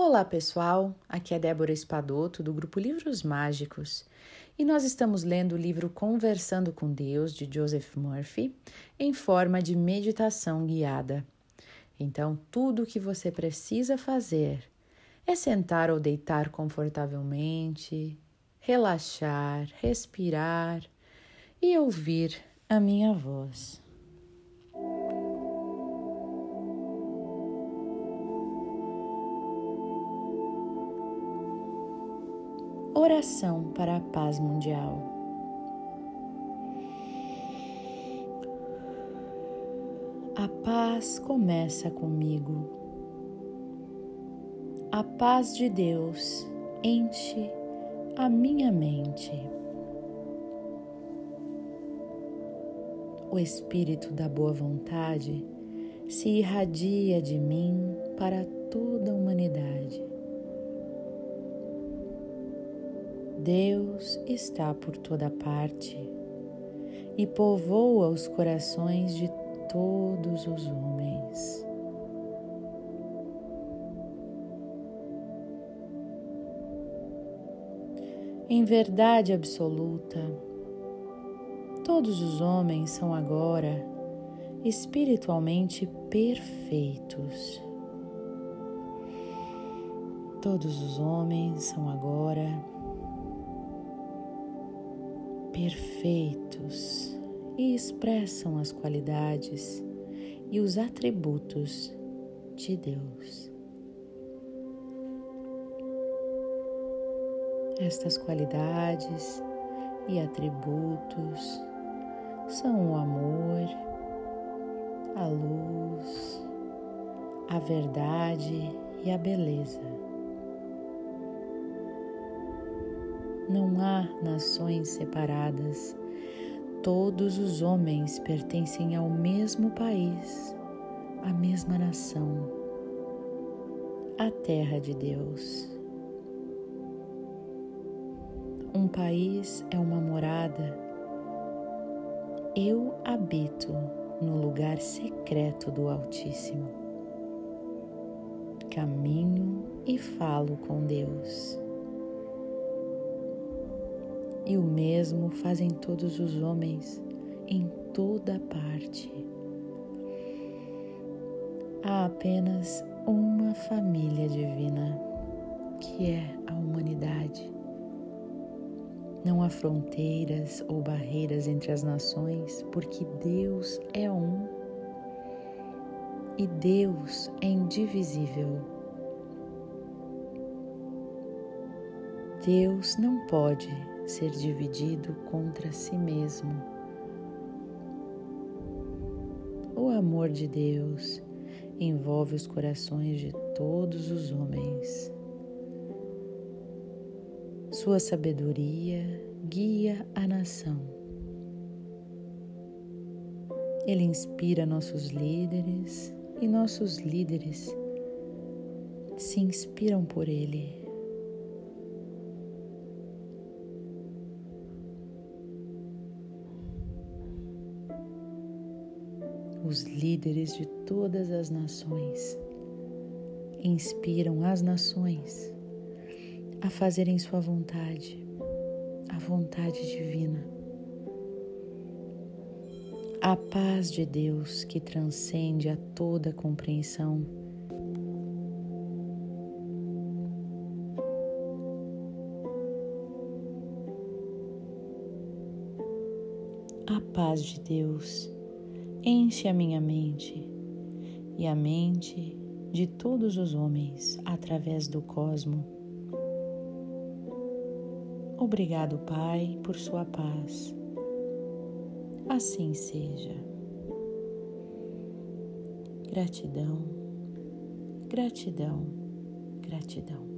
Olá pessoal, aqui é Débora Espadoto do grupo Livros Mágicos e nós estamos lendo o livro Conversando com Deus de Joseph Murphy em forma de meditação guiada. Então, tudo o que você precisa fazer é sentar ou deitar confortavelmente, relaxar, respirar e ouvir a minha voz. Oração para a paz mundial. A paz começa comigo. A paz de Deus enche a minha mente. O espírito da boa vontade se irradia de mim para toda a humanidade. Deus está por toda parte e povoa os corações de todos os homens. Em verdade absoluta, todos os homens são agora espiritualmente perfeitos. Todos os homens são agora perfeitos e expressam as qualidades e os atributos de Deus. Estas qualidades e atributos são o amor, a luz, a verdade e a beleza. Não há nações separadas. Todos os homens pertencem ao mesmo país, à mesma nação, a terra de Deus. Um país é uma morada. Eu habito no lugar secreto do Altíssimo. Caminho e falo com Deus e o mesmo fazem todos os homens em toda parte. Há apenas uma família divina, que é a humanidade. Não há fronteiras ou barreiras entre as nações, porque Deus é um e Deus é indivisível. Deus não pode ser dividido contra si mesmo. O amor de Deus envolve os corações de todos os homens. Sua sabedoria guia a nação. Ele inspira nossos líderes e nossos líderes se inspiram por ele. Os líderes de todas as nações inspiram as nações a fazerem sua vontade, a vontade divina. A paz de Deus que transcende a toda compreensão. A paz de Deus enche a minha mente e a mente de todos os homens através do cosmo. Obrigado, Pai, por sua paz. Assim seja. Gratidão, gratidão, gratidão.